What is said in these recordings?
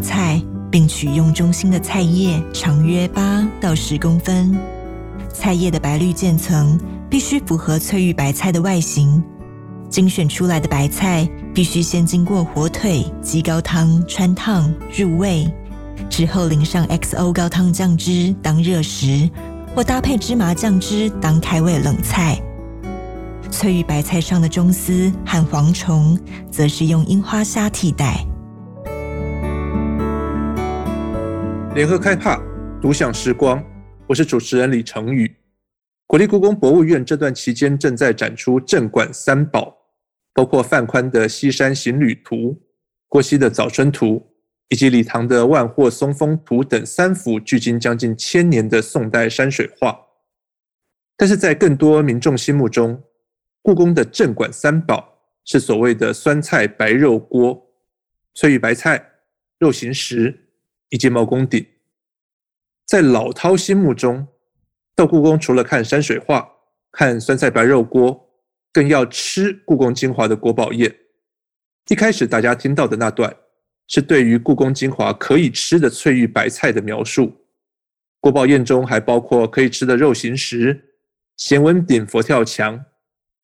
菜，并取用中心的菜叶，长约八到十公分。菜叶的白绿渐层必须符合翠玉白菜的外形。精选出来的白菜必须先经过火腿鸡高汤汆烫入味，之后淋上 XO 高汤酱汁当热食，或搭配芝麻酱汁当开胃冷菜。翠玉白菜上的中丝和蝗虫，则是用樱花虾替代。联合开帕，独享时光。我是主持人李成宇。国立故宫博物院这段期间正在展出镇馆三宝，包括范宽的《西山行旅图》、郭熙的《早春图》，以及李唐的《万壑松风图》等三幅距今将近千年的宋代山水画。但是在更多民众心目中，故宫的镇馆三宝是所谓的酸菜白肉锅、翠玉白菜、肉形石以及毛公鼎。在老饕心目中，到故宫除了看山水画、看酸菜白肉锅，更要吃故宫精华的国宝宴。一开始大家听到的那段，是对于故宫精华可以吃的翠玉白菜的描述。国宝宴中还包括可以吃的肉形石、咸文鼎佛跳墙。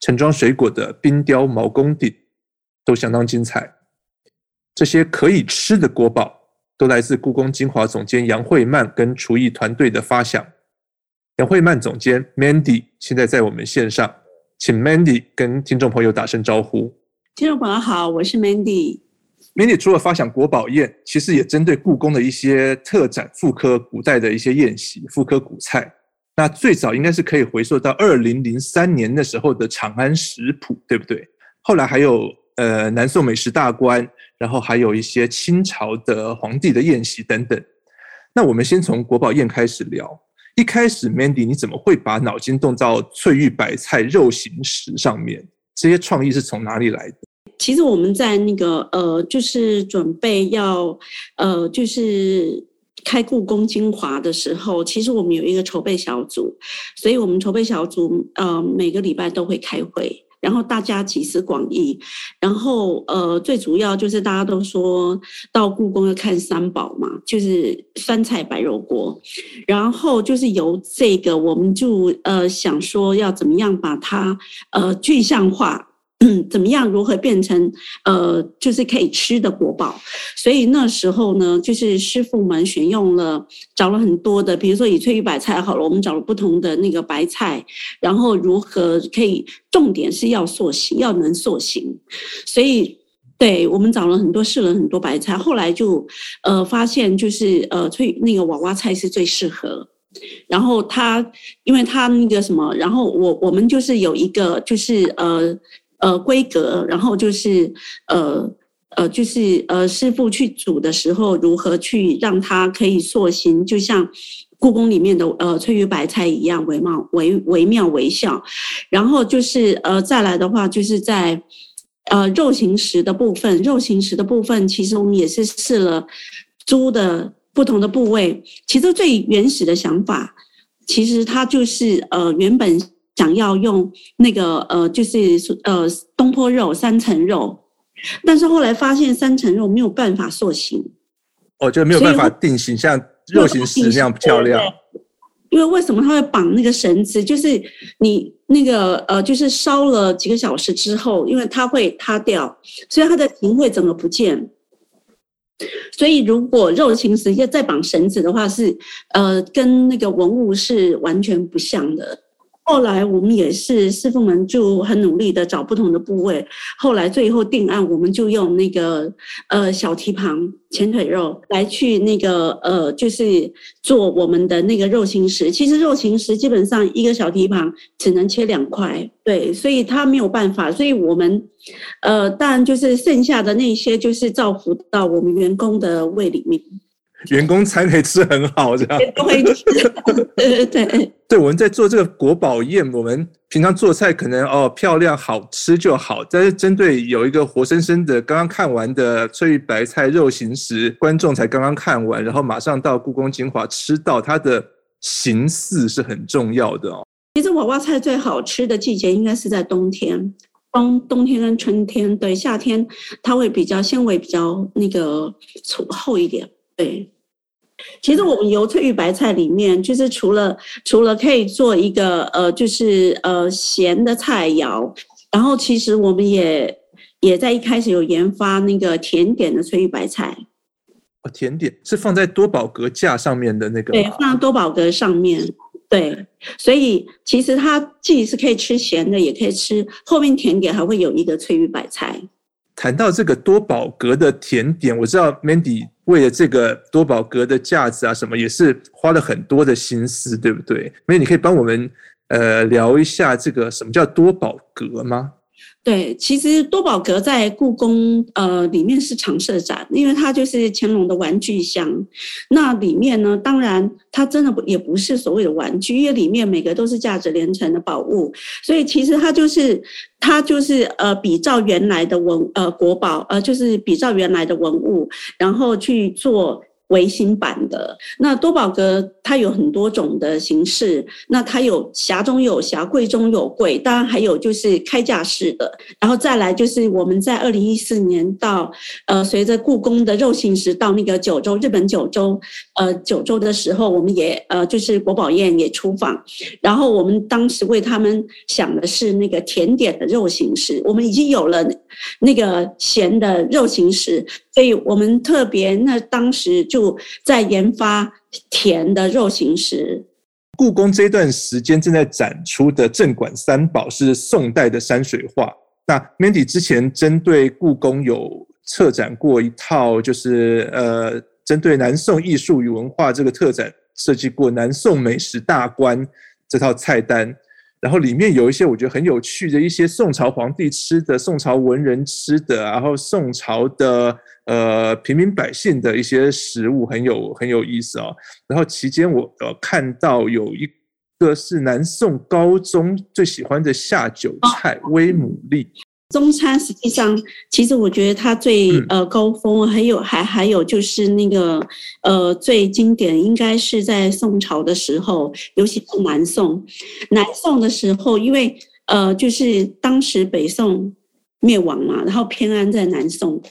盛装水果的冰雕毛公鼎都相当精彩。这些可以吃的国宝都来自故宫精华总监杨惠曼跟厨艺团队的发想。杨惠曼总监 Mandy 现在在我们线上，请 Mandy 跟听众朋友打声招呼。听众朋友好，我是 Mandy。Mandy 除了发想国宝宴，其实也针对故宫的一些特展复刻古代的一些宴席，复刻古菜。那最早应该是可以回溯到二零零三年的时候的《长安食谱》，对不对？后来还有呃南宋美食大观，然后还有一些清朝的皇帝的宴席等等。那我们先从国宝宴开始聊。一开始，Mandy，你怎么会把脑筋动到翠玉白菜肉形石上面？这些创意是从哪里来的？其实我们在那个呃，就是准备要呃，就是。开故宫精华的时候，其实我们有一个筹备小组，所以我们筹备小组呃每个礼拜都会开会，然后大家集思广益，然后呃最主要就是大家都说到故宫要看三宝嘛，就是酸菜白肉锅，然后就是由这个我们就呃想说要怎么样把它呃具象化。嗯，怎么样？如何变成呃，就是可以吃的国宝？所以那时候呢，就是师傅们选用了，找了很多的，比如说以翠玉白菜好了，我们找了不同的那个白菜，然后如何可以？重点是要塑形，要能塑形。所以，对我们找了很多，试了很多白菜，后来就呃发现，就是呃翠那个娃娃菜是最适合。然后他，因为他那个什么，然后我我们就是有一个，就是呃。呃，规格，然后就是呃呃，就是呃，师傅去煮的时候，如何去让它可以塑形，就像故宫里面的呃翠玉白菜一样，惟妙惟惟妙惟肖。然后就是呃，再来的话，就是在呃肉形石的部分，肉形石的部分，其实我们也是试了猪的不同的部位。其实最原始的想法，其实它就是呃原本。想要用那个呃，就是呃东坡肉三层肉，但是后来发现三层肉没有办法塑形，哦，就没有办法定型，像肉形石那样漂亮。因为为什么它会绑那个绳子？就是你那个呃，就是烧了几个小时之后，因为它会塌掉，所以它的形会整个不见。所以如果肉形石要再绑绳子的话，是呃跟那个文物是完全不像的。后来我们也是师傅们就很努力的找不同的部位，后来最后定案，我们就用那个呃小蹄膀前腿肉来去那个呃就是做我们的那个肉形石。其实肉形石基本上一个小蹄膀只能切两块，对，所以它没有办法。所以我们呃当然就是剩下的那些就是造福到我们员工的胃里面。员工餐可以吃很好，这样。都会吃。对对对。对，我们在做这个国宝宴，我们平常做菜可能哦漂亮好吃就好，但是针对有一个活生生的刚刚看完的翠玉白菜肉形石，观众才刚刚看完，然后马上到故宫精华吃到它的形似是很重要的哦。其实娃娃菜最好吃的季节应该是在冬天。冬冬天跟春天，对，夏天它会比较纤维比较那个粗厚一点，对。其实我们油翠玉白菜里面，就是除了除了可以做一个呃，就是呃咸的菜肴，然后其实我们也也在一开始有研发那个甜点的翠玉白菜。哦，甜点是放在多宝格架上面的那个？对，放在多宝格上面。对，所以其实它既是可以吃咸的，也可以吃。后面甜点还会有一个翠玉白菜。谈到这个多宝格的甜点，我知道 Mandy 为了这个多宝格的架子啊什么，也是花了很多的心思，对不对所以你可以帮我们呃聊一下这个什么叫多宝格吗？对，其实多宝格在故宫呃里面是常设展，因为它就是乾隆的玩具箱。那里面呢，当然它真的不也不是所谓的玩具，因为里面每个都是价值连城的宝物，所以其实它就是它就是呃比照原来的文呃国宝呃就是比照原来的文物，然后去做。维新版的那多宝格，它有很多种的形式。那它有匣中有匣，柜中有柜，当然还有就是开架式的。然后再来就是我们在二零一四年到呃，随着故宫的肉形石到那个九州日本九州呃九州的时候，我们也呃就是国宝宴也出访。然后我们当时为他们想的是那个甜点的肉形石，我们已经有了那个咸的肉形石。所以我们特别，那当时就在研发甜的肉形石。故宫这段时间正在展出的镇馆三宝是宋代的山水画。那 Mandy 之前针对故宫有策展过一套，就是呃，针对南宋艺术与文化这个特展设计过南宋美食大观这套菜单。然后里面有一些我觉得很有趣的一些宋朝皇帝吃的、宋朝文人吃的，然后宋朝的呃平民百姓的一些食物，很有很有意思哦。然后期间我呃看到有一个是南宋高宗最喜欢的下酒菜威牡蛎。中餐实际上，其实我觉得它最呃高峰，还有还还有就是那个呃最经典，应该是在宋朝的时候，尤其是南宋。南宋的时候，因为呃就是当时北宋灭亡嘛，然后偏安在南宋，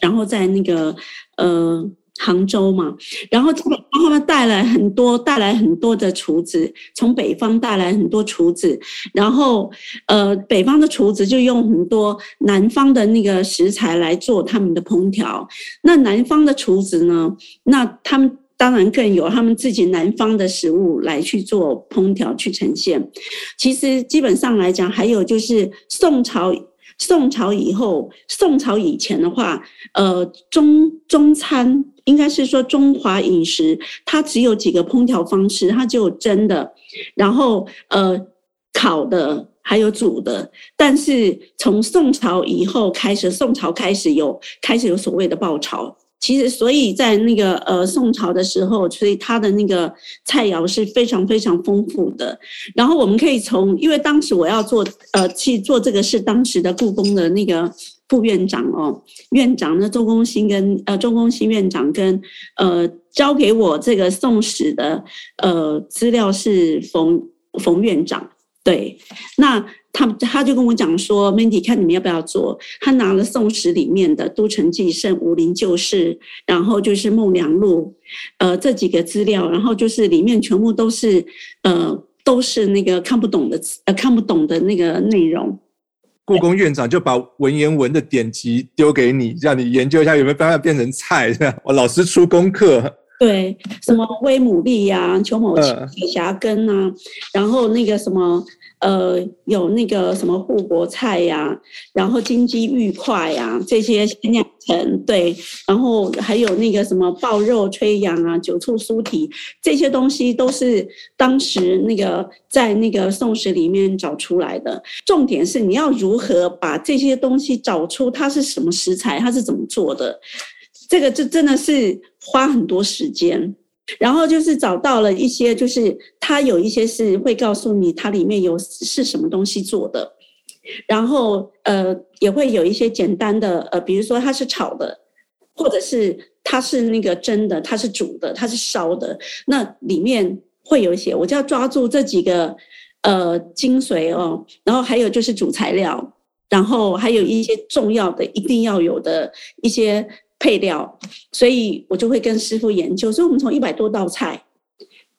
然后在那个呃。杭州嘛，然后他们带来很多，带来很多的厨子，从北方带来很多厨子，然后呃，北方的厨子就用很多南方的那个食材来做他们的烹调。那南方的厨子呢，那他们当然更有他们自己南方的食物来去做烹调去呈现。其实基本上来讲，还有就是宋朝。宋朝以后，宋朝以前的话，呃，中中餐应该是说中华饮食，它只有几个烹调方式，它只有蒸的，然后呃烤的，还有煮的。但是从宋朝以后开始，宋朝开始有开始有所谓的爆炒。其实，所以在那个呃宋朝的时候，所以它的那个菜肴是非常非常丰富的。然后我们可以从，因为当时我要做呃去做这个是当时的故宫的那个副院长哦，院长呢周公新跟呃周公新院长跟呃交给我这个宋史的呃资料是冯冯院长，对，那。他他就跟我讲说，Mandy，看你们要不要做？他拿了《宋史》里面的《都城纪胜》《武林旧事》，然后就是《孟良录》，呃，这几个资料，然后就是里面全部都是呃都是那个看不懂的呃看不懂的那个内容。故宫院长就把文言文的典籍丢给你，让你研究一下有没有办法变成菜，这样我老师出功课。对，什么威姆利呀、啊、邱某清水霞根啊，然后那个什么。呃，有那个什么护国菜呀、然后金鸡玉块呀，这些酿成对，然后还有那个什么爆肉炊羊啊，酒醋酥蹄这些东西都是当时那个在那个宋史里面找出来的。重点是你要如何把这些东西找出它是什么食材，它是怎么做的，这个就真的是花很多时间。然后就是找到了一些，就是它有一些是会告诉你它里面有是什么东西做的，然后呃也会有一些简单的呃，比如说它是炒的，或者是它是那个蒸的，它是煮的，它是烧的，那里面会有一些，我就要抓住这几个呃精髓哦，然后还有就是主材料。然后还有一些重要的、一定要有的一些配料，所以我就会跟师傅研究。所以我们从一百多道菜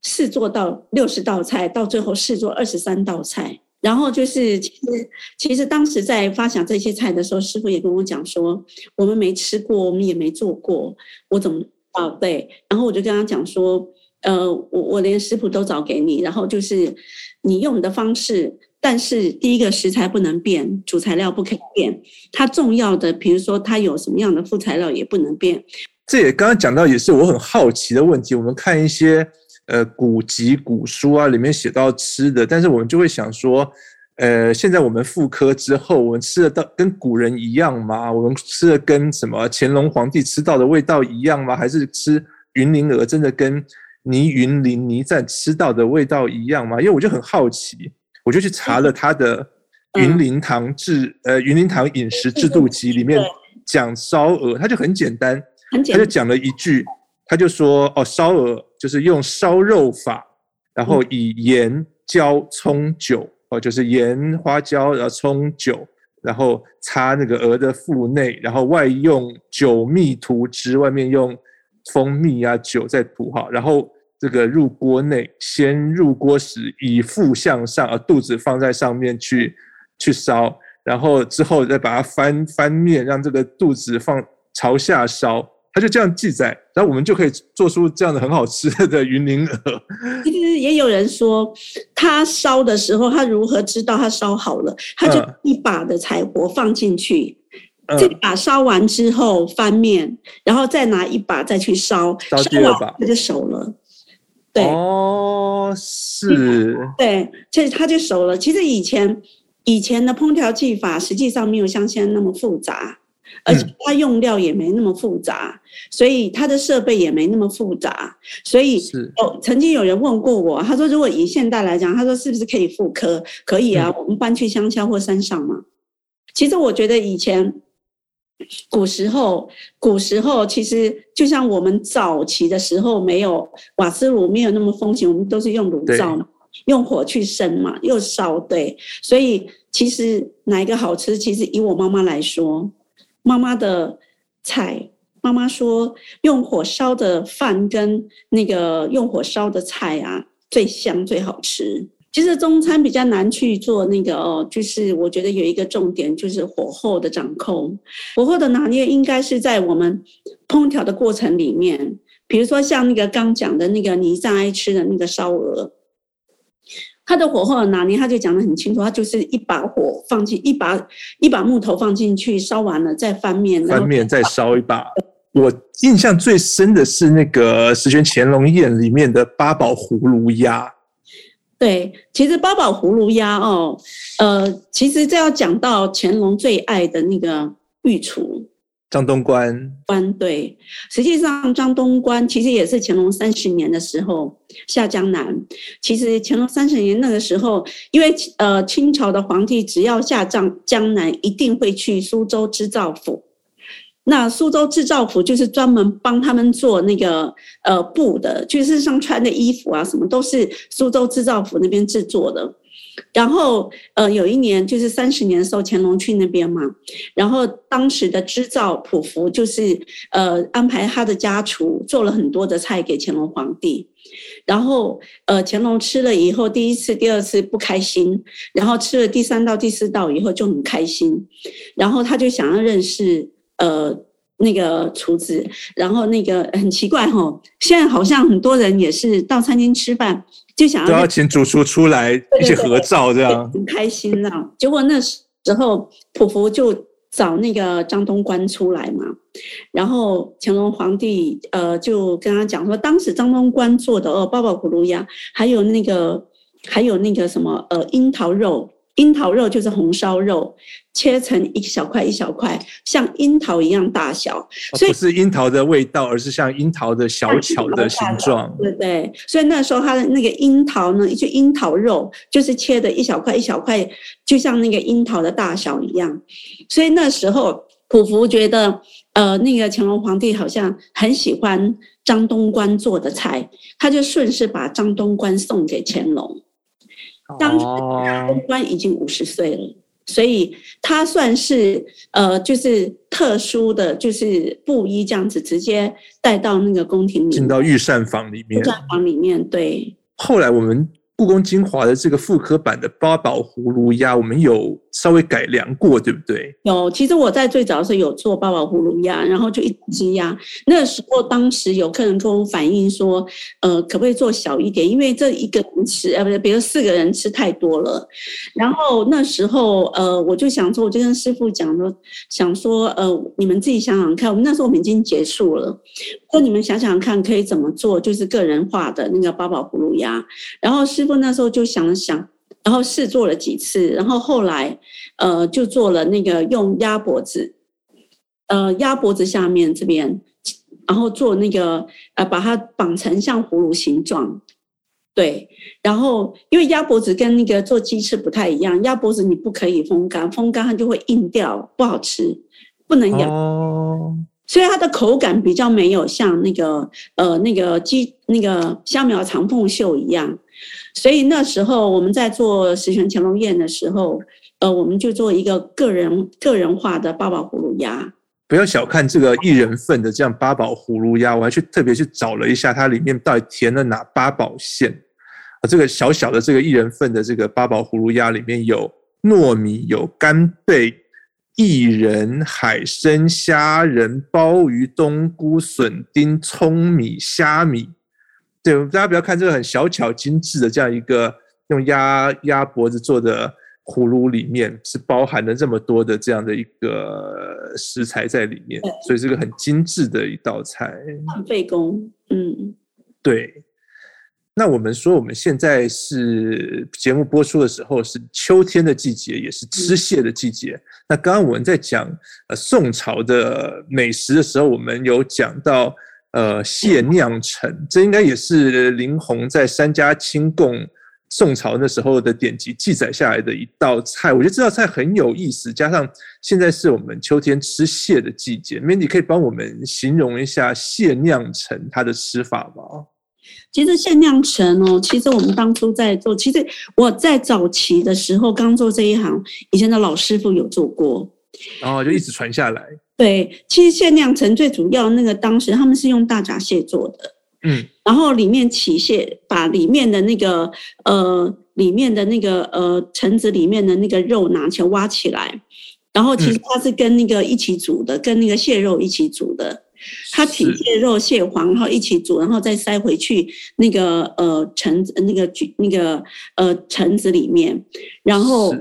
试做到六十道菜，到最后试做二十三道菜。然后就是，其实其实当时在发想这些菜的时候，师傅也跟我讲说，我们没吃过，我们也没做过，我怎么啊？对，然后我就跟他讲说，呃，我我连食谱都找给你，然后就是你用你的方式，但是第一个食材不能变，主材料不可以变，它重要的，比如说它有什么样的副材料也不能变。这也刚刚讲到，也是我很好奇的问题。我们看一些。呃，古籍、古书啊，里面写到吃的，但是我们就会想说，呃，现在我们复刻之后，我们吃的到跟古人一样吗？我们吃的跟什么乾隆皇帝吃到的味道一样吗？还是吃云林鹅真的跟倪云林倪瓒吃到的味道一样吗？因为我就很好奇，我就去查了他的《云林堂制》呃，《云林堂饮食制度集》里面讲烧鹅，他就很简单，他就讲了一句。他就说：“哦，烧鹅就是用烧肉法，然后以盐、椒、葱、酒，哦，就是盐、花椒，然后葱、酒，然后擦那个鹅的腹内，然后外用酒蜜涂汁，外面用蜂蜜啊酒再涂好，然后这个入锅内，先入锅时以腹向上，啊，肚子放在上面去去烧，然后之后再把它翻翻面，让这个肚子放朝下烧。”他就这样记载，然后我们就可以做出这样的很好吃的云林鹅。其实也有人说，他烧的时候，他如何知道他烧好了？他就一把的柴火放进去，嗯、这把烧完之后翻面，然后再拿一把再去烧，烧第二把他就熟了。对，哦，是，对，其实他就熟了。其实以前以前的烹调技法实际上没有像现在那么复杂。而且它用料也没那么复杂，嗯、所以它的设备也没那么复杂，所以哦，曾经有人问过我，他说如果以现代来讲，他说是不是可以复刻？可以啊，嗯、我们搬去乡下或山上嘛。其实我觉得以前古时候，古时候其实就像我们早期的时候，没有瓦斯炉，没有那么风行，我们都是用炉灶嘛，用火去生嘛，又烧，对。所以其实哪一个好吃？其实以我妈妈来说。妈妈的菜，妈妈说用火烧的饭跟那个用火烧的菜啊，最香最好吃。其实中餐比较难去做那个哦，就是我觉得有一个重点就是火候的掌控，火候的拿捏应该是在我们烹调的过程里面，比如说像那个刚讲的那个倪瓒爱吃的那个烧鹅。它的火候的拿捏，他就讲得很清楚，它就是一把火放进一把一把木头放进去，烧完了再翻面，翻面再烧一把。我印象最深的是那个《十全乾隆宴》里面的八宝葫芦鸭。对，其实八宝葫芦鸭哦，呃，其实这要讲到乾隆最爱的那个御厨。张东官，官对，实际上张东官其实也是乾隆三十年的时候下江南。其实乾隆三十年那个时候，因为呃清朝的皇帝只要下江江南，一定会去苏州织造府。那苏州织造府就是专门帮他们做那个呃布的，就是上穿的衣服啊什么都是苏州织造府那边制作的。然后，呃，有一年就是三十年的时候，乾隆去那边嘛。然后当时的织造普福就是呃安排他的家厨做了很多的菜给乾隆皇帝。然后呃乾隆吃了以后，第一次、第二次不开心，然后吃了第三道、第四道以后就很开心。然后他就想要认识呃那个厨子。然后那个很奇怪哈、哦，现在好像很多人也是到餐厅吃饭。就想要都要请主厨出来一起合照，这样很开心啊。结果那时候普福就找那个张东官出来嘛，然后乾隆皇帝呃就跟他讲说，当时张东官做的哦，爆爆葫芦鸭，还有那个还有那个什么呃樱桃肉。樱桃肉就是红烧肉，切成一小块一小块，像樱桃一样大小。所以不是樱桃的味道，而是像樱桃的小巧的形状。对对，所以那时候它的那个樱桃呢，就樱桃肉就是切的一小块一小块，就像那个樱桃的大小一样。所以那时候普福觉得，呃，那个乾隆皇帝好像很喜欢张东官做的菜，他就顺势把张东官送给乾隆。当时张东官已经五十岁了，所以他算是呃，就是特殊的，就是布衣这样子，直接带到那个宫廷里面，进到御膳房里面。御膳房里面，对。后来我们。故宫精华的这个复刻版的八宝葫芦鸭，我们有稍微改良过，对不对？有，其实我在最早的时候有做八宝葫芦鸭，然后就一只鸭。那时候，当时有客人跟我反映说，呃，可不可以做小一点？因为这一个人吃，呃，不是，比如四个人吃太多了。然后那时候，呃，我就想说，我就跟师傅讲说，想说，呃，你们自己想想看，我们那时候我们已经结束了，说你们想想看，可以怎么做，就是个人化的那个八宝葫芦鸭。然后师傅那时候就想了想。然后试做了几次，然后后来，呃，就做了那个用鸭脖子，呃，鸭脖子下面这边，然后做那个，呃，把它绑成像葫芦形状，对。然后因为鸭脖子跟那个做鸡翅不太一样，鸭脖子你不可以风干，风干它就会硬掉，不好吃，不能咬。哦。所以它的口感比较没有像那个，呃，那个鸡那个虾苗长凤秀一样。所以那时候我们在做十全乾隆宴的时候，呃，我们就做一个个人个人化的八宝葫芦鸭。不要小看这个一人份的这样八宝葫芦鸭，我还去特别去找了一下，它里面到底填了哪八宝馅啊？这个小小的这个一人份的这个八宝葫芦鸭里面有糯米、有干贝、薏仁、海参、虾仁、鲍鱼、冬菇、笋丁、葱米、虾米。对，大家不要看这个很小巧精致的这样一个用鸭鸭脖子做的葫芦，里面是包含了这么多的这样的一个食材在里面，所以是个很精致的一道菜。很费工，嗯，对。那我们说我们现在是节目播出的时候是秋天的季节，也是吃蟹的季节。嗯、那刚刚我们在讲呃宋朝的美食的时候，我们有讲到。呃，蟹酿橙，这应该也是林洪在《三家清供》宋朝那时候的典籍记载下来的一道菜。我觉得这道菜很有意思，加上现在是我们秋天吃蟹的季节，Mandy 可以帮我们形容一下蟹酿橙它的吃法吗？其实蟹酿橙哦，其实我们当初在做，其实我在早期的时候刚做这一行，以前的老师傅有做过，然后就一直传下来。对，其实限量橙最主要那个当时他们是用大闸蟹做的，嗯，然后里面起蟹，把里面的那个呃里面的那个呃橙子里面的那个肉拿起来挖起来，然后其实它是跟那个一起煮的，嗯、跟那个蟹肉一起煮的，它起蟹肉蟹黄然后一起煮，然后再塞回去那个呃橙子那个那个呃橙子里面，然后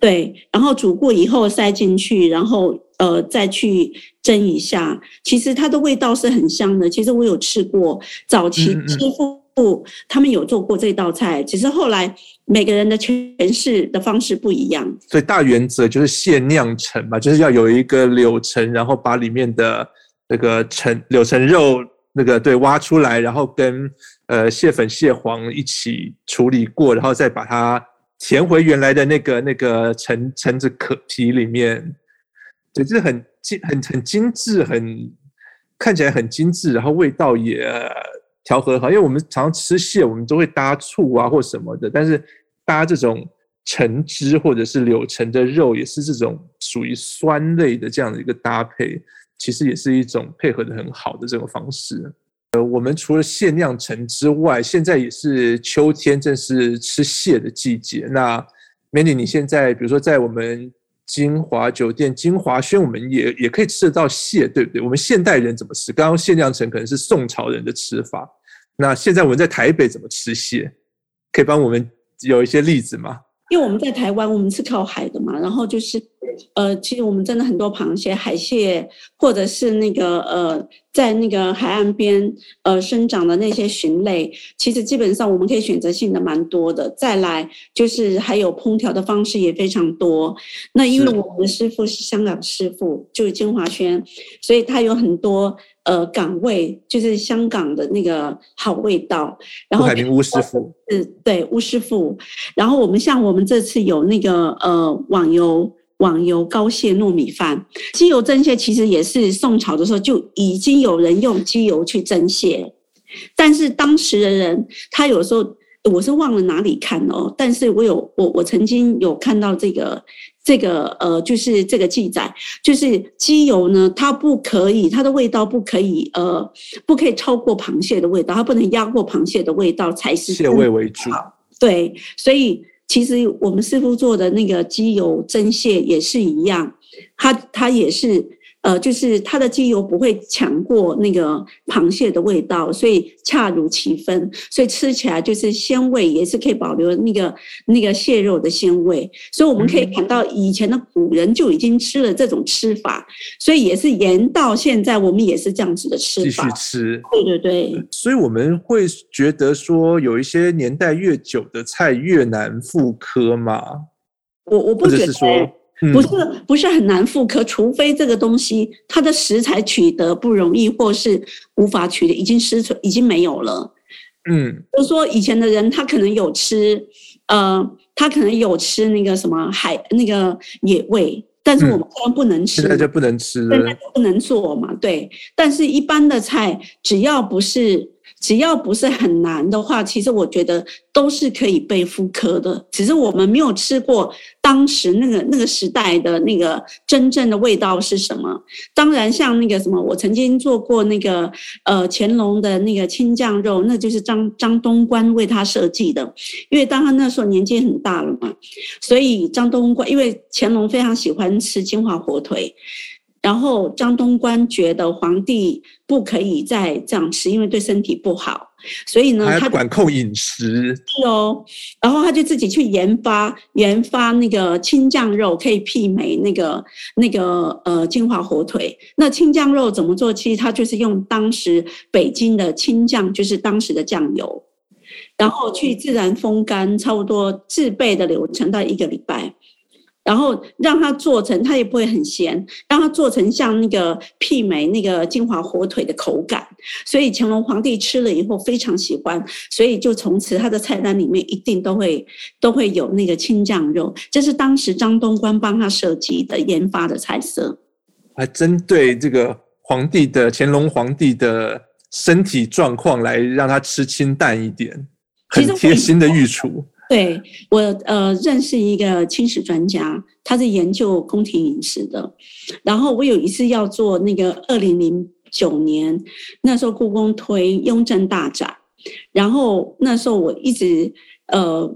对，然后煮过以后塞进去，然后。呃，再去蒸一下，其实它的味道是很香的。其实我有吃过，早期师傅他们有做过这道菜，只是后来每个人的诠释的方式不一样。所以大原则就是蟹酿橙嘛，就是要有一个柳橙，然后把里面的那个橙柳橙肉那个对挖出来，然后跟呃蟹粉蟹黄一起处理过，然后再把它填回原来的那个那个橙橙子壳皮里面。对，就是很精、很很精致，很看起来很精致，然后味道也调和好。因为我们常常吃蟹，我们都会搭醋啊或什么的，但是搭这种橙汁或者是柳橙的肉，也是这种属于酸类的这样的一个搭配，其实也是一种配合的很好的这种方式。呃，我们除了蟹酿橙之外，现在也是秋天，正是吃蟹的季节。那 Mandy，你现在比如说在我们。金华酒店、金华轩，我们也也可以吃得到蟹，对不对？我们现代人怎么吃？刚刚蟹酿成可能是宋朝人的吃法，那现在我们在台北怎么吃蟹？可以帮我们有一些例子吗？因为我们在台湾，我们是靠海的嘛，然后就是。呃，其实我们真的很多螃蟹、海蟹，或者是那个呃，在那个海岸边呃生长的那些蟳类，其实基本上我们可以选择性的蛮多的。再来就是还有烹调的方式也非常多。那因为我们的师傅是香港师傅，就是金华轩，所以他有很多呃港味，就是香港的那个好味道。然后，海明乌师傅，是对乌师傅。然后我们像我们这次有那个呃网游。网油高蟹糯米饭，鸡油蒸蟹其实也是宋朝的时候就已经有人用鸡油去蒸蟹，但是当时的人他有时候我是忘了哪里看哦，但是我有我我曾经有看到这个这个呃，就是这个记载，就是鸡油呢，它不可以，它的味道不可以呃，不可以超过螃蟹的味道，它不能压过螃蟹的味道才是蟹味为主。对，所以其实我们师傅做的那个鸡油蒸蟹也是一样，它它也是。呃，就是它的鸡油不会抢过那个螃蟹的味道，所以恰如其分，所以吃起来就是鲜味，也是可以保留那个那个蟹肉的鲜味。所以我们可以看到以前的古人就已经吃了这种吃法，所以也是延到现在，我们也是这样子的吃法。继续吃，对对对。所以我们会觉得说，有一些年代越久的菜越难复刻嘛？我我不觉得。不是不是很难复刻，除非这个东西它的食材取得不容易，或是无法取得，已经失传，已经没有了。嗯，就是说以前的人他可能有吃，呃，他可能有吃那个什么海那个野味，但是我们现在不能吃，现在就不能吃了，现在就不能做嘛。对，但是一般的菜只要不是。只要不是很难的话，其实我觉得都是可以被复刻的。只是我们没有吃过当时那个那个时代的那个真正的味道是什么。当然，像那个什么，我曾经做过那个呃乾隆的那个青酱肉，那就是张张东官为他设计的。因为当他那时候年纪很大了嘛，所以张东官因为乾隆非常喜欢吃金华火腿。然后张东官觉得皇帝不可以再这样吃，因为对身体不好，所以呢，他管控饮食。是哦，然后他就自己去研发研发那个青酱肉，可以媲美那个那个呃金华火腿。那青酱肉怎么做？其实他就是用当时北京的青酱，就是当时的酱油，然后去自然风干，差不多制备的流程到一个礼拜。然后让它做成，它也不会很咸，让它做成像那个媲美那个金华火腿的口感，所以乾隆皇帝吃了以后非常喜欢，所以就从此他的菜单里面一定都会都会有那个青酱肉，这是当时张东官帮他设计的研发的菜色，还针对这个皇帝的乾隆皇帝的身体状况来让他吃清淡一点，很贴心的御厨。对，我呃认识一个清史专家，他是研究宫廷饮食的。然后我有一次要做那个二零零九年，那时候故宫推雍正大展，然后那时候我一直呃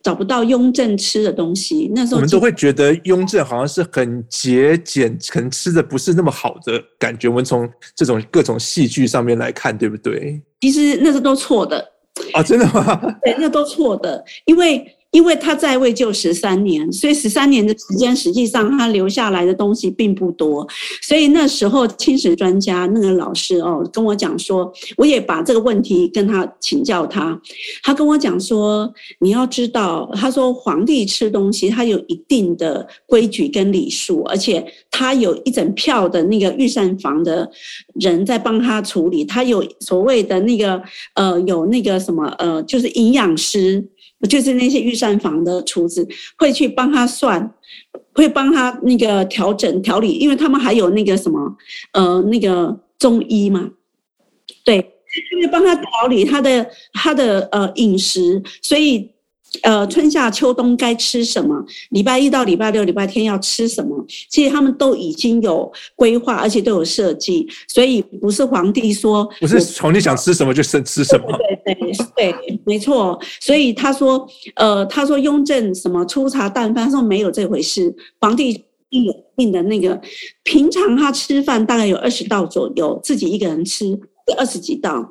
找不到雍正吃的东西。那时候我们都会觉得雍正好像是很节俭，可能吃的不是那么好的感觉。我们从这种各种戏剧上面来看，对不对？其实那是都错的。啊，真的吗？对，那都错的，因为。因为他在位就十三年，所以十三年的时间，实际上他留下来的东西并不多。所以那时候清史专家那个老师哦，跟我讲说，我也把这个问题跟他请教他。他跟我讲说，你要知道，他说皇帝吃东西，他有一定的规矩跟礼数，而且他有一整票的那个御膳房的人在帮他处理，他有所谓的那个呃，有那个什么呃，就是营养师。就是那些御膳房的厨子会去帮他算，会帮他那个调整调理，因为他们还有那个什么，呃，那个中医嘛，对，就是帮他调理他的他的呃饮食，所以。呃，春夏秋冬该吃什么？礼拜一到礼拜六、礼拜天要吃什么？其实他们都已经有规划，而且都有设计，所以不是皇帝说，不是皇帝想吃什么就生吃什么。对对对，对，没错。所以他说，呃，他说雍正什么粗茶淡饭，他说没有这回事。皇帝定有定的那个，平常他吃饭大概有二十道左右，自己一个人吃二十几道。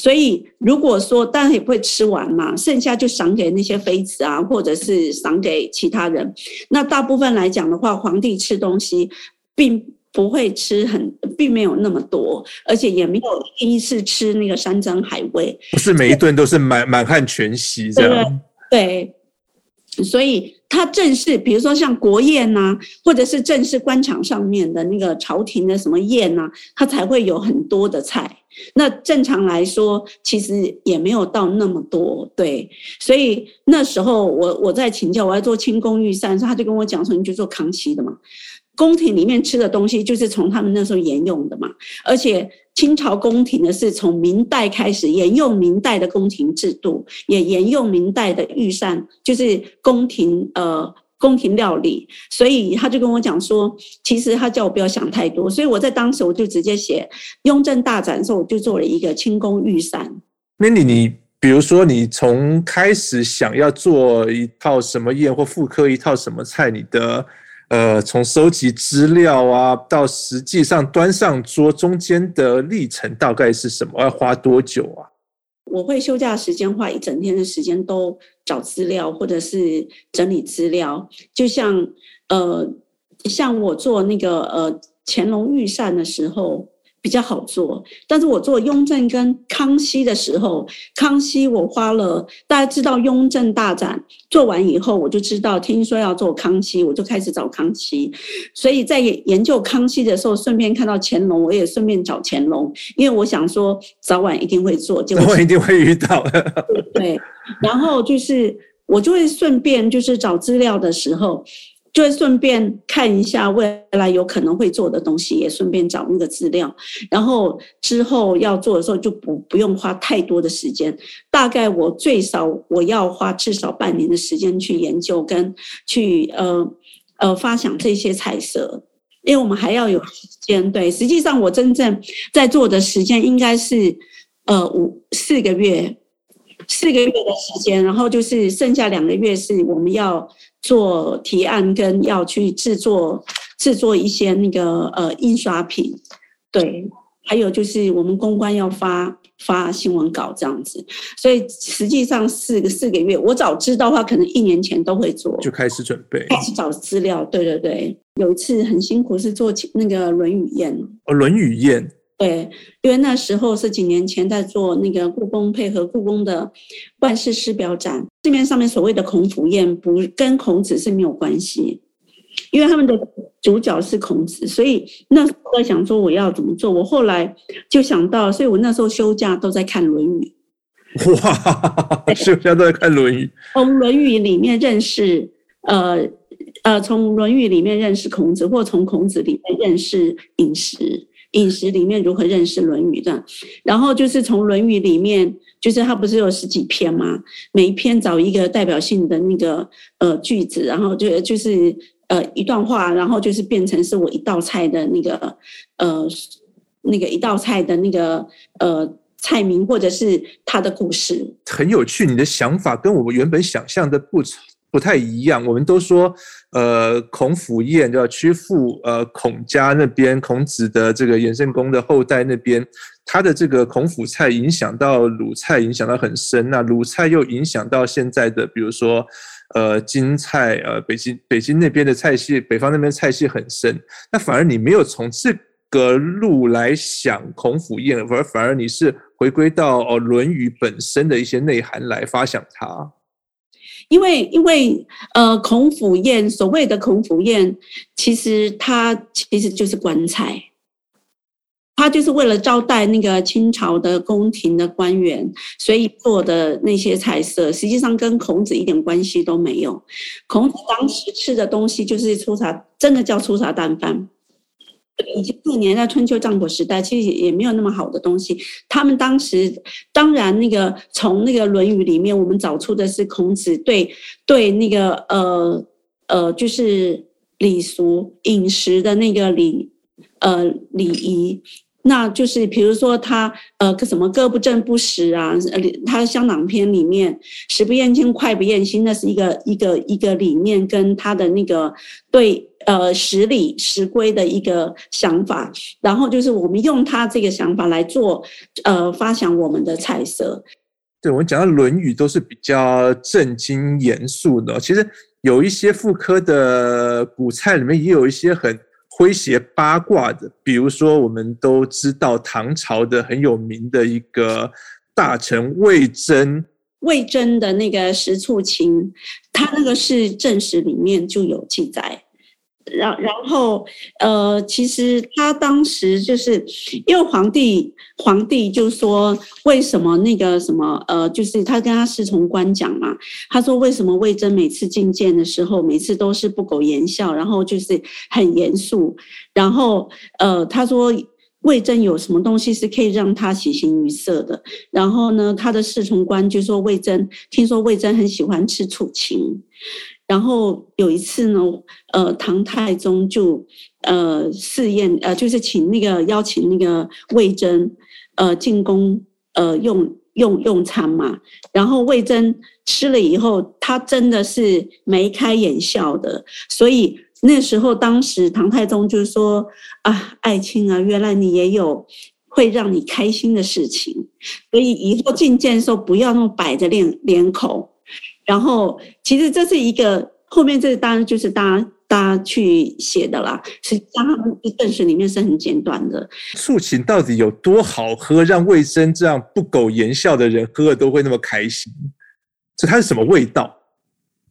所以，如果说当然也不会吃完嘛，剩下就赏给那些妃子啊，或者是赏给其他人。那大部分来讲的话，皇帝吃东西并不会吃很，并没有那么多，而且也没有第一次吃那个山珍海味。不是每一顿都是满满汉全席这样。对，所以他正式，比如说像国宴呐、或者是正式官场上面的那个朝廷的什么宴呐、他才会有很多的菜。那正常来说，其实也没有到那么多，对。所以那时候我我在请教，我要做清宫御膳，他就跟我讲说，你就做康熙的嘛。宫廷里面吃的东西就是从他们那时候沿用的嘛，而且清朝宫廷呢是从明代开始沿用明代的宫廷制度，也沿用明代的御膳，就是宫廷呃宫廷料理，所以他就跟我讲说，其实他叫我不要想太多，所以我在当时我就直接写雍正大展的时候，我就做了一个清宫御膳。Mandy，你比如说你从开始想要做一套什么宴或复刻一套什么菜，你的。呃，从收集资料啊，到实际上端上桌，中间的历程大概是什么？要花多久啊？我会休假时间花一整天的时间都找资料，或者是整理资料。就像呃，像我做那个呃乾隆御膳的时候。比较好做，但是我做雍正跟康熙的时候，康熙我花了，大家知道雍正大展做完以后，我就知道听说要做康熙，我就开始找康熙，所以在研究康熙的时候，顺便看到乾隆，我也顺便找乾隆，因为我想说早晚一定会做，就早晚一定会遇到的。对，然后就是我就会顺便就是找资料的时候。就会顺便看一下未来有可能会做的东西，也顺便找那个资料，然后之后要做的时候就不不用花太多的时间。大概我最少我要花至少半年的时间去研究跟去呃呃发想这些彩色，因为我们还要有时间。对，实际上我真正在做的时间应该是呃五四个月，四个月的时间，然后就是剩下两个月是我们要。做提案跟要去制作制作一些那个呃印刷品，对，还有就是我们公关要发发新闻稿这样子，所以实际上四个四个月，我早知道的话，可能一年前都会做，就开始准备，开始找资料，对对对，有一次很辛苦是做那个《论语宴》哦，《论语宴》。对，因为那时候是几年前在做那个故宫配合故宫的万世师表展，市面上面所谓的孔府宴不跟孔子是没有关系，因为他们的主角是孔子，所以那时候在想说我要怎么做，我后来就想到，所以我那时候休假都在看《论语》。哇，休假都在看《论语》，从《论语》里面认识呃呃，从《论语》里面认识孔子，或从孔子里面认识饮食。饮食里面如何认识《论语》的，然后就是从《论语》里面，就是它不是有十几篇吗？每一篇找一个代表性的那个呃句子，然后就就是呃一段话，然后就是变成是我一道菜的那个呃那个一道菜的那个呃菜名，或者是它的故事。很有趣，你的想法跟我们原本想象的不不太一样。我们都说。呃，孔府宴就要曲阜，呃，孔家那边，孔子的这个衍圣公的后代那边，他的这个孔府菜影响到鲁菜，影响到很深。那鲁菜又影响到现在的，比如说，呃，京菜，呃，北京北京那边的菜系，北方那边菜系很深。那反而你没有从这个路来想孔府宴，而反而你是回归到哦《论语》本身的一些内涵来发想它。因为，因为，呃，孔府宴所谓的孔府宴，其实它其实就是棺材，它就是为了招待那个清朝的宫廷的官员，所以做的那些菜色，实际上跟孔子一点关系都没有。孔子当时吃的东西就是粗茶，真的叫粗茶淡饭。以前那年在春秋战国时代，其实也没有那么好的东西。他们当时当然那个从那个《论语》里面，我们找出的是孔子对对那个呃呃，就是礼俗饮食的那个礼呃礼仪。那就是比如说他呃什么歌不正不食啊，呃他香囊篇里面食不厌精，脍不厌薪，那是一个一个一个理念跟他的那个对。呃，食礼食规的一个想法，然后就是我们用他这个想法来做，呃，发想我们的菜色。对，我们讲到《论语》都是比较正经严肃的，其实有一些妇科的古菜里面也有一些很诙谐八卦的，比如说我们都知道唐朝的很有名的一个大臣魏征，魏征的那个食醋青，他那个是正史里面就有记载。然然后呃，其实他当时就是因为皇帝，皇帝就说为什么那个什么呃，就是他跟他侍从官讲嘛，他说为什么魏征每次觐见的时候，每次都是不苟言笑，然后就是很严肃，然后呃，他说魏征有什么东西是可以让他喜形于色的，然后呢，他的侍从官就说魏征听说魏征很喜欢吃醋芹。然后有一次呢，呃，唐太宗就呃试验，呃，就是请那个邀请那个魏征，呃，进宫，呃，用用用餐嘛。然后魏征吃了以后，他真的是眉开眼笑的。所以那时候，当时唐太宗就说：“啊，爱卿啊，原来你也有会让你开心的事情。所以以后觐见的时候，不要那么摆着脸脸孔。”然后，其实这是一个后面这个当然就是大家大家去写的啦。实际上，他们正史里面是很简短的。素芹到底有多好喝，让魏征这样不苟言笑的人喝了都会那么开心？这它是什么味道？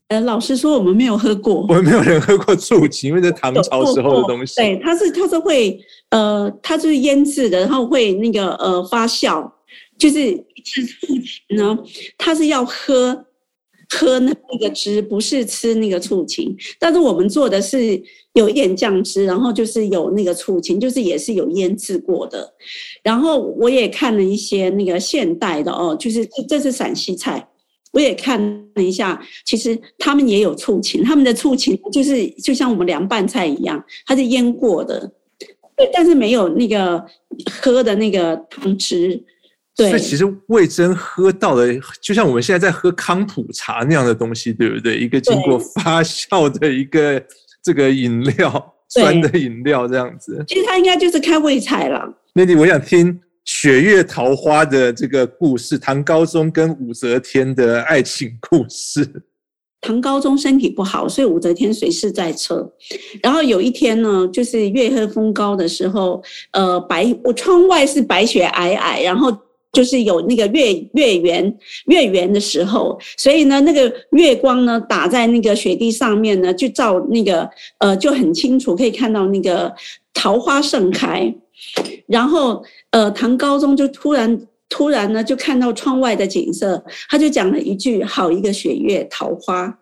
呃，老实说，我们没有喝过，我们没有人喝过醋琴，因为在唐朝时候的东西。对，它是它是会呃，它就是腌制的，然后会那个呃发酵，就是吃醋琴呢，它是要喝。喝那个汁，不是吃那个醋芹，但是我们做的是有一点酱汁，然后就是有那个醋芹，就是也是有腌制过的。然后我也看了一些那个现代的哦，就是这这是陕西菜，我也看了一下，其实他们也有醋芹，他们的醋芹就是就像我们凉拌菜一样，它是腌过的，对，但是没有那个喝的那个汤汁。对，所以其实魏征喝到的，就像我们现在在喝康普茶那样的东西，对不对？一个经过发酵的一个这个饮料，酸的饮料这样子。其实它应该就是开胃菜了。那你我想听雪月桃花的这个故事，唐高宗跟武则天的爱情故事。唐高宗身体不好，所以武则天随侍在侧。然后有一天呢，就是月黑风高的时候，呃，白我窗外是白雪皑皑，然后。就是有那个月月圆月圆的时候，所以呢，那个月光呢打在那个雪地上面呢，就照那个呃就很清楚，可以看到那个桃花盛开。然后呃，唐高宗就突然突然呢就看到窗外的景色，他就讲了一句：“好一个雪月桃花。”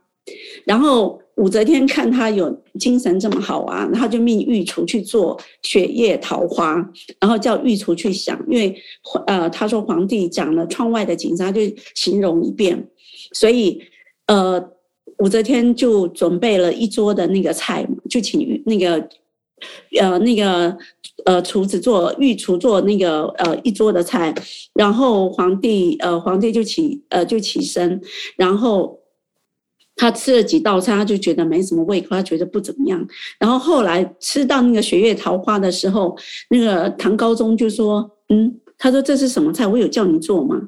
然后。武则天看他有精神这么好啊，然后就命御厨去做雪夜桃花，然后叫御厨去想，因为呃他说皇帝讲了窗外的景色，他就形容一遍，所以呃武则天就准备了一桌的那个菜，就请那个呃那个呃厨子做御厨做那个呃一桌的菜，然后皇帝呃皇帝就起呃就起身，然后。他吃了几道菜，他就觉得没什么胃口，他觉得不怎么样。然后后来吃到那个雪月桃花的时候，那个唐高宗就说：“嗯，他说这是什么菜？我有叫你做吗？”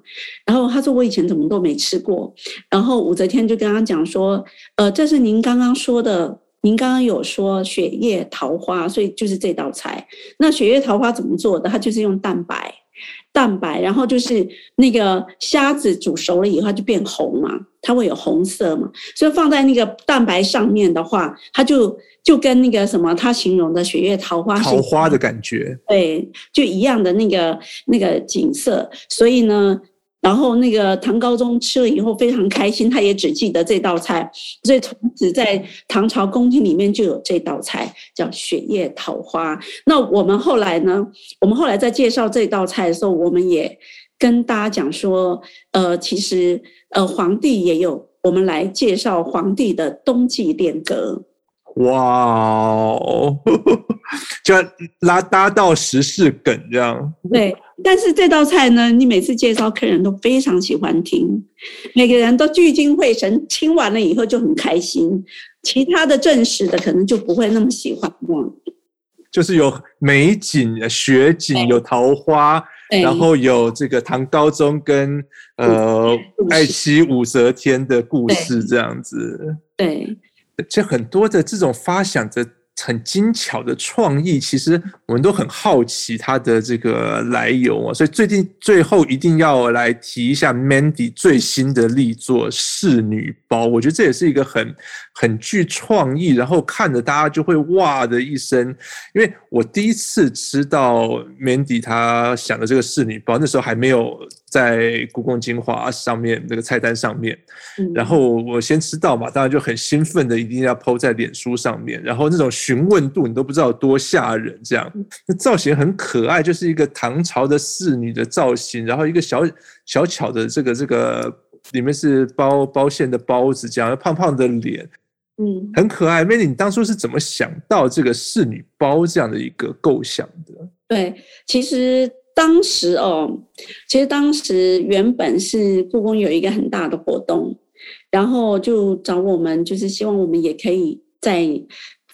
然后他说：“我以前怎么都没吃过。”然后武则天就跟他讲说：“呃，这是您刚刚说的，您刚刚有说雪夜桃花，所以就是这道菜。那雪夜桃花怎么做的？它就是用蛋白。”蛋白，然后就是那个虾子煮熟了以后它就变红嘛，它会有红色嘛，所以放在那个蛋白上面的话，它就就跟那个什么他形容的雪月桃花桃花的感觉，对，就一样的那个那个景色，所以呢。然后那个唐高宗吃了以后非常开心，他也只记得这道菜，所以从此在唐朝宫廷里面就有这道菜叫雪夜桃花。那我们后来呢？我们后来在介绍这道菜的时候，我们也跟大家讲说，呃，其实呃皇帝也有，我们来介绍皇帝的冬季恋歌。哇哦，就要拉搭到时事梗这样。对。但是这道菜呢，你每次介绍客人都非常喜欢听，每个人都聚精会神，听完了以后就很开心。其他的正式的可能就不会那么喜欢了。就是有美景、雪景，有桃花，然后有这个唐高宗跟呃爱妻武则天的故事这样子。对，这很多的这种发想的很精巧的创意，其实我们都很好奇它的这个来由啊。所以最近最后一定要来提一下 Mandy 最新的力作侍女包，我觉得这也是一个很很具创意，然后看着大家就会哇的一声。因为我第一次知道 Mandy 他想的这个侍女包，那时候还没有在故宫精华上面那个菜单上面，然后我先知道嘛，当然就很兴奋的一定要 po 在脸书上面，然后那种询问度你都不知道多吓人，这样。那造型很可爱，就是一个唐朝的侍女的造型，然后一个小小巧的这个这个里面是包包馅的包子，这样胖胖的脸，嗯，很可爱。Mandy，你当初是怎么想到这个侍女包这样的一个构想的？对，其实当时哦，其实当时原本是故宫有一个很大的活动，然后就找我们，就是希望我们也可以在。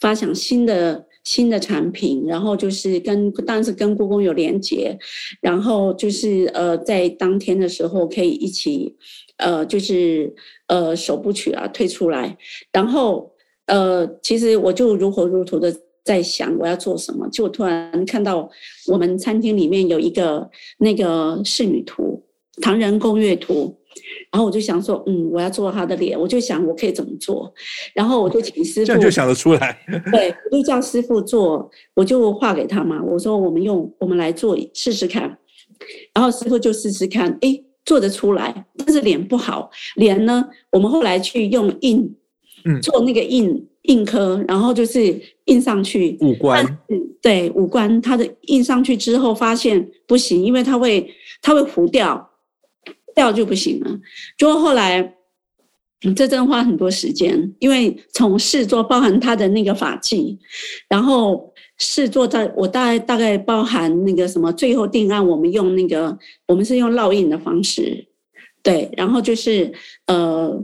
发想新的新的产品，然后就是跟当时跟故宫有连接，然后就是呃在当天的时候可以一起呃就是呃首部曲啊推出来，然后呃其实我就如火如荼的在想我要做什么，就突然看到我们餐厅里面有一个那个仕女图，唐人宫乐图。然后我就想说，嗯，我要做他的脸，我就想我可以怎么做，然后我就请师傅，这样就想得出来，对，我就叫师傅做，我就画给他嘛，我说我们用我们来做试试看，然后师傅就试试看，哎，做得出来，但是脸不好，脸呢，我们后来去用印，嗯，做那个印印刻，然后就是印上去。五官，嗯，对，五官，它的印上去之后发现不行，因为它会它会糊掉。掉就不行了，就后来，这真的花很多时间，因为从试做包含他的那个发髻，然后试做在我大概大概包含那个什么，最后定案我们用那个我们是用烙印的方式，对，然后就是呃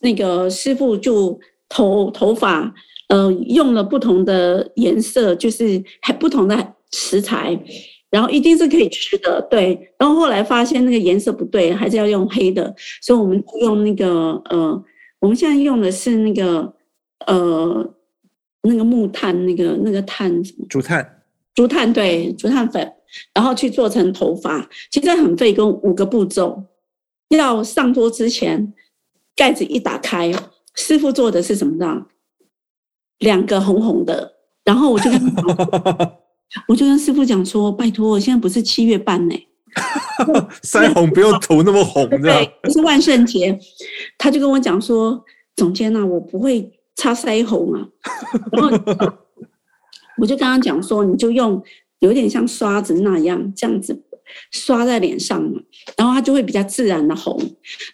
那个师傅就头头发呃用了不同的颜色，就是还不同的食材。然后一定是可以吃的，对。然后后来发现那个颜色不对，还是要用黑的，所以我们用那个呃，我们现在用的是那个呃那个木炭，那个那个炭什么？竹炭。竹炭对，竹炭粉，然后去做成头发，其实很费工，五个步骤。要上桌之前，盖子一打开，师傅做的是什么呢？两个红红的，然后我就。我就跟师傅讲说：“拜托，我现在不是七月半呢，腮红不用涂那么红的。”对，不是万圣节。他就跟我讲说：“总监呐，我不会擦腮红啊。”然后我就跟他讲说：“你就用有点像刷子那样，这样子刷在脸上嘛，然后它就会比较自然的红。”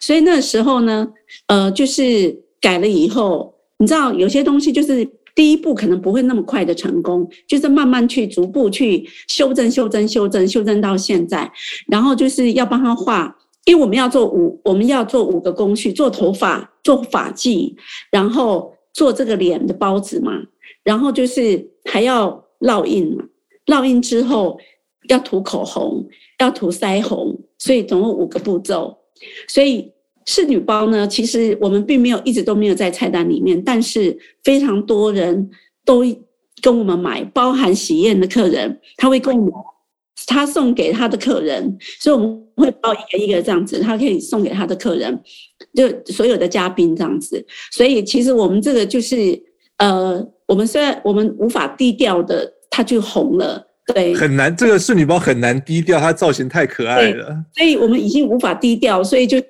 所以那时候呢，呃，就是改了以后，你知道有些东西就是。第一步可能不会那么快的成功，就是慢慢去逐步去修正、修正、修正、修正到现在，然后就是要帮他画，因为我们要做五，我们要做五个工序：做头发、做发髻，然后做这个脸的包子嘛，然后就是还要烙印嘛，烙印之后要涂口红，要涂腮红，所以总共五个步骤，所以。侍女包呢，其实我们并没有一直都没有在菜单里面，但是非常多人都跟我们买，包含喜宴的客人，他会跟我们，他送给他的客人，所以我们会包一个一个这样子，他可以送给他的客人，就所有的嘉宾这样子。所以其实我们这个就是，呃，我们虽然我们无法低调的，它就红了，对，很难，这个侍女包很难低调，它造型太可爱了，所以我们已经无法低调，所以就是。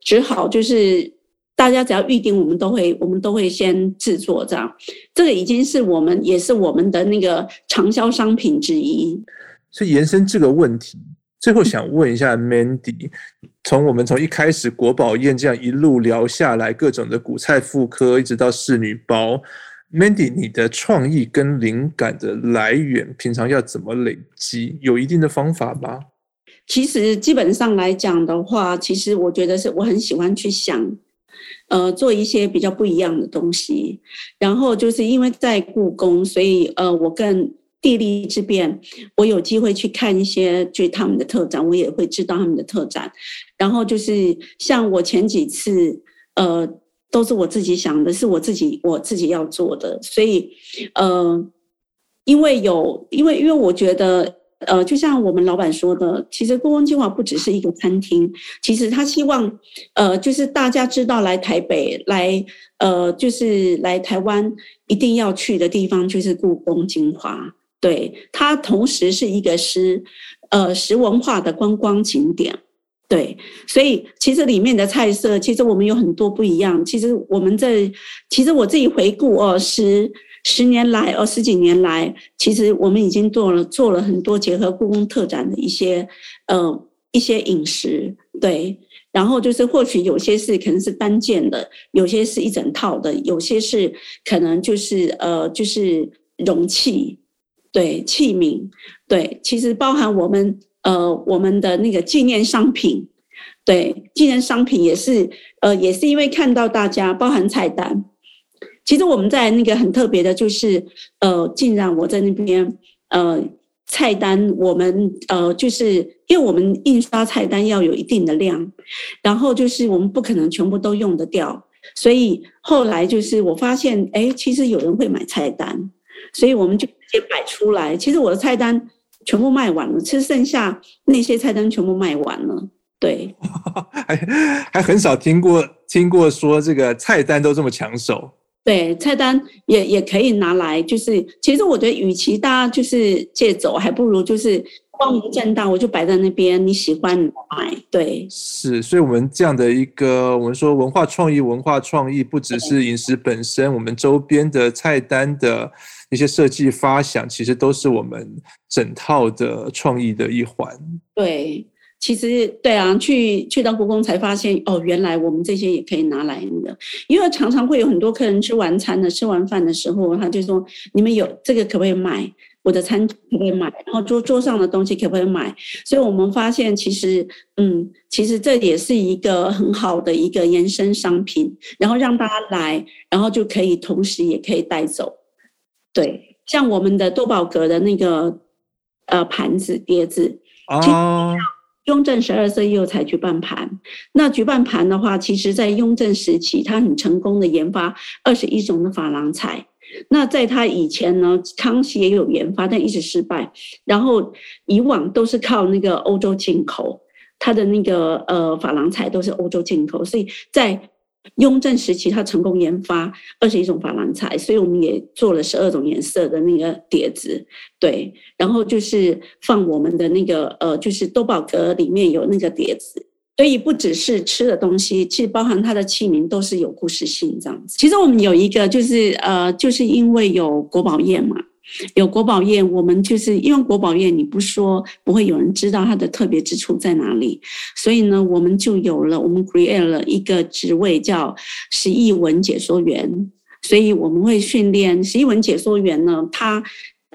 只好就是大家只要预定，我们都会我们都会先制作这样。这个已经是我们也是我们的那个畅销商品之一。所以延伸这个问题，最后想问一下 Mandy，从我们从一开始国宝宴这样一路聊下来，各种的古菜复刻，一直到侍女包，Mandy，你的创意跟灵感的来源，平常要怎么累积？有一定的方法吗？其实基本上来讲的话，其实我觉得是我很喜欢去想，呃，做一些比较不一样的东西。然后就是因为在故宫，所以呃，我更地利之便，我有机会去看一些就他们的特展，我也会知道他们的特展。然后就是像我前几次呃都是我自己想的，是我自己我自己要做的。所以，呃，因为有，因为因为我觉得，呃，就像我们老板说的，其实故宫精华不只是一个餐厅，其实他希望，呃，就是大家知道来台北来，呃，就是来台湾一定要去的地方就是故宫精华。对，它同时是一个食，呃，食文化的观光景点。对，所以其实里面的菜色，其实我们有很多不一样。其实我们这，其实我自己回顾哦，十十年来哦，十几年来，其实我们已经做了做了很多结合故宫特展的一些，呃，一些饮食。对，然后就是或许有些是可能是单件的，有些是一整套的，有些是可能就是呃，就是容器。对，器皿，对，其实包含我们呃我们的那个纪念商品，对，纪念商品也是呃也是因为看到大家包含菜单，其实我们在那个很特别的就是呃，竟然我在那边呃菜单我们呃就是因为我们印刷菜单要有一定的量，然后就是我们不可能全部都用得掉，所以后来就是我发现哎，其实有人会买菜单。所以我们就直接摆出来。其实我的菜单全部卖完了，其实剩下那些菜单全部卖完了。对，还还很少听过听过说这个菜单都这么抢手。对，菜单也也可以拿来，就是其实我觉得，与其大家就是借走，还不如就是光明正大，我就摆在那边，你喜欢你买。对，是，所以我们这样的一个，我们说文化创意，文化创意不只是饮食本身，我们周边的菜单的。一些设计发想，其实都是我们整套的创意的一环。对，其实对啊，去去到故宫才发现，哦，原来我们这些也可以拿来的。因为常常会有很多客人吃完餐的，吃完饭的时候，他就说：“你们有这个可不可以买？我的餐可不可以买？然后桌桌上的东西可不可以买？”所以我们发现，其实，嗯，其实这也是一个很好的一个延伸商品，然后让大家来，然后就可以同时也可以带走。对，像我们的多宝格的那个呃盘子碟子啊，雍正十二岁又才举办盘。那举办盘的话，其实在雍正时期，他很成功的研发二十一种的珐琅彩。那在他以前呢，康熙也有研发，但一直失败。然后以往都是靠那个欧洲进口，他的那个呃珐琅彩都是欧洲进口，所以在。雍正时期，他成功研发二十一种珐琅彩，所以我们也做了十二种颜色的那个碟子，对，然后就是放我们的那个呃，就是多宝格里面有那个碟子，所以不只是吃的东西，其实包含它的器皿都是有故事性这样子。其实我们有一个就是呃，就是因为有国宝宴嘛。有国宝宴，我们就是因为国宝宴，你不说不会有人知道它的特别之处在哪里，所以呢，我们就有了，我们 create 了一个职位叫十亿文解说员，所以我们会训练十亿文解说员呢，他。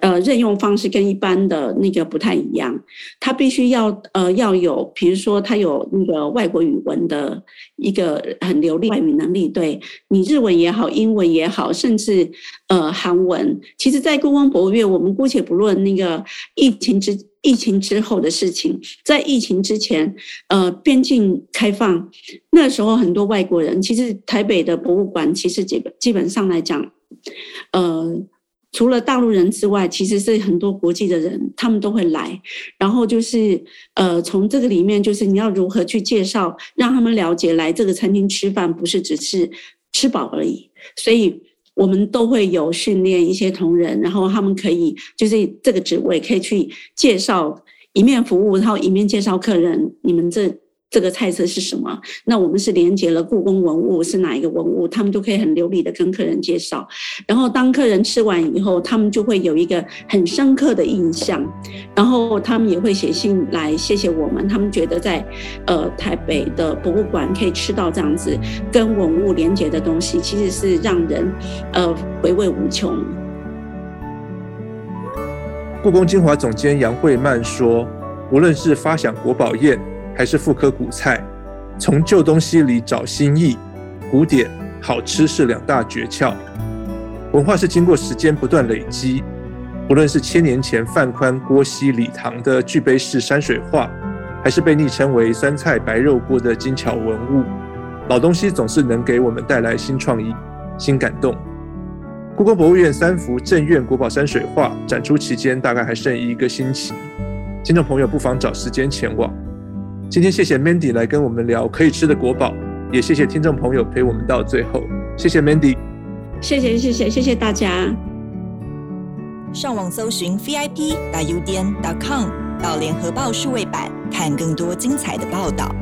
呃，任用方式跟一般的那个不太一样，他必须要呃要有，比如说他有那个外国语文的一个很流利外语能力，对你日文也好，英文也好，甚至呃韩文。其实，在故宫博物院，我们姑且不论那个疫情之疫情之后的事情，在疫情之前，呃，边境开放那时候，很多外国人，其实台北的博物馆其实基本基本上来讲，呃。除了大陆人之外，其实是很多国际的人，他们都会来。然后就是，呃，从这个里面，就是你要如何去介绍，让他们了解来这个餐厅吃饭不是只是吃饱而已。所以我们都会有训练一些同仁，然后他们可以就是这个职位可以去介绍，一面服务，然后一面介绍客人，你们这。这个菜色是什么？那我们是连接了故宫文物是哪一个文物？他们都可以很流利的跟客人介绍。然后当客人吃完以后，他们就会有一个很深刻的印象。然后他们也会写信来谢谢我们。他们觉得在呃台北的博物馆可以吃到这样子跟文物连接的东西，其实是让人呃回味无穷。故宫精华总监杨惠曼说：“无论是发想国宝宴。”还是复刻古菜，从旧东西里找新意，古典好吃是两大诀窍。文化是经过时间不断累积，无论是千年前范宽、郭熙、李唐的巨碑式山水画，还是被昵称为酸菜白肉锅的精巧文物，老东西总是能给我们带来新创意、新感动。故宫博物院三幅镇院国宝山水画展出期间大概还剩一个星期，听众朋友不妨找时间前往。今天谢谢 Mandy 来跟我们聊可以吃的国宝，也谢谢听众朋友陪我们到最后，谢谢 Mandy，谢谢谢谢谢谢大家。上网搜寻 vip.udn.com 到联合报数位版看更多精彩的报道。